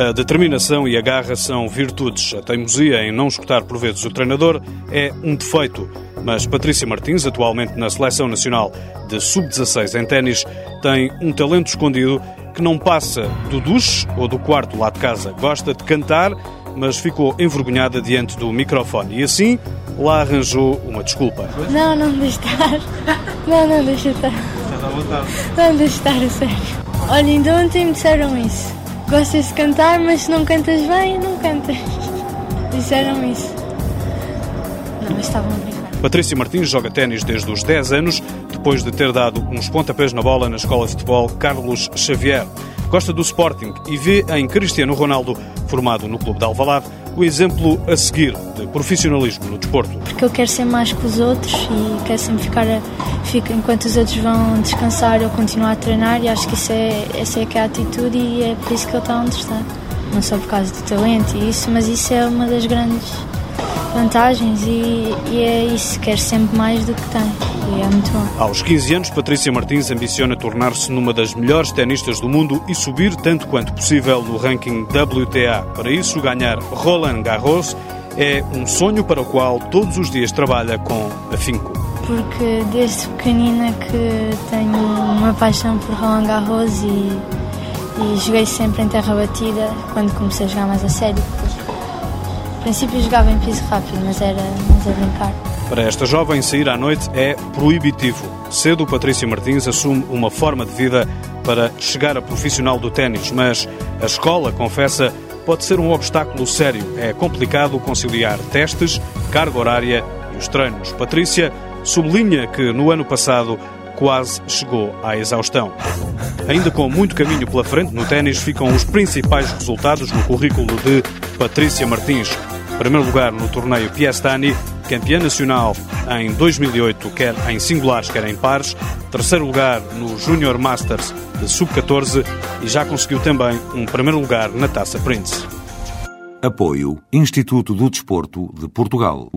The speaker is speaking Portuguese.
A determinação e a garra são virtudes. A teimosia em não escutar por vezes o treinador é um defeito. Mas Patrícia Martins, atualmente na Seleção Nacional de Sub-16 em ténis, tem um talento escondido que não passa do duche ou do quarto lá de casa. Gosta de cantar, mas ficou envergonhada diante do microfone e assim lá arranjou uma desculpa. Não, não deixa estar. Não, não deixa estar. Não deixa estar, a sério. Olha, ainda ontem me disseram isso. Gostas de cantar, mas se não cantas bem, não cantas. Disseram isso. Não, mas estavam a brincar. Patrícia Martins joga ténis desde os 10 anos, depois de ter dado uns pontapés na bola na escola de futebol Carlos Xavier. Gosta do Sporting e vê em Cristiano Ronaldo, formado no clube de Alvalade, o exemplo a seguir de profissionalismo no desporto. Porque eu quero ser mais que os outros e quero sempre ficar, a, fico, enquanto os outros vão descansar, eu continuo a treinar e acho que isso é, essa é que é a atitude e é por isso que ele está onde está. Não só por causa do talento e isso, mas isso é uma das grandes vantagens e, e é isso, quer sempre mais do que tem e é muito bom. Aos 15 anos, Patrícia Martins ambiciona tornar-se numa das melhores tenistas do mundo e subir tanto quanto possível no ranking WTA. Para isso, ganhar Roland Garros é um sonho para o qual todos os dias trabalha com afinco. Porque desde pequenina que tenho uma paixão por Roland Garros e, e joguei sempre em terra batida quando comecei a jogar mais a sério. No princípio jogava em piso rápido, mas era, mas a brincar. Para esta jovem, sair à noite é proibitivo. Cedo, Patrícia Martins assume uma forma de vida para chegar a profissional do ténis, mas a escola, confessa, pode ser um obstáculo sério. É complicado conciliar testes, carga horária e os treinos. Patrícia sublinha que no ano passado quase chegou à exaustão. Ainda com muito caminho pela frente no ténis, ficam os principais resultados no currículo de Patrícia Martins. Primeiro lugar no torneio Piestani, campeã nacional em 2008, quer em singulares, quer em pares. Terceiro lugar no Junior Masters de Sub-14 e já conseguiu também um primeiro lugar na Taça Prince. Apoio Instituto do Desporto de Portugal.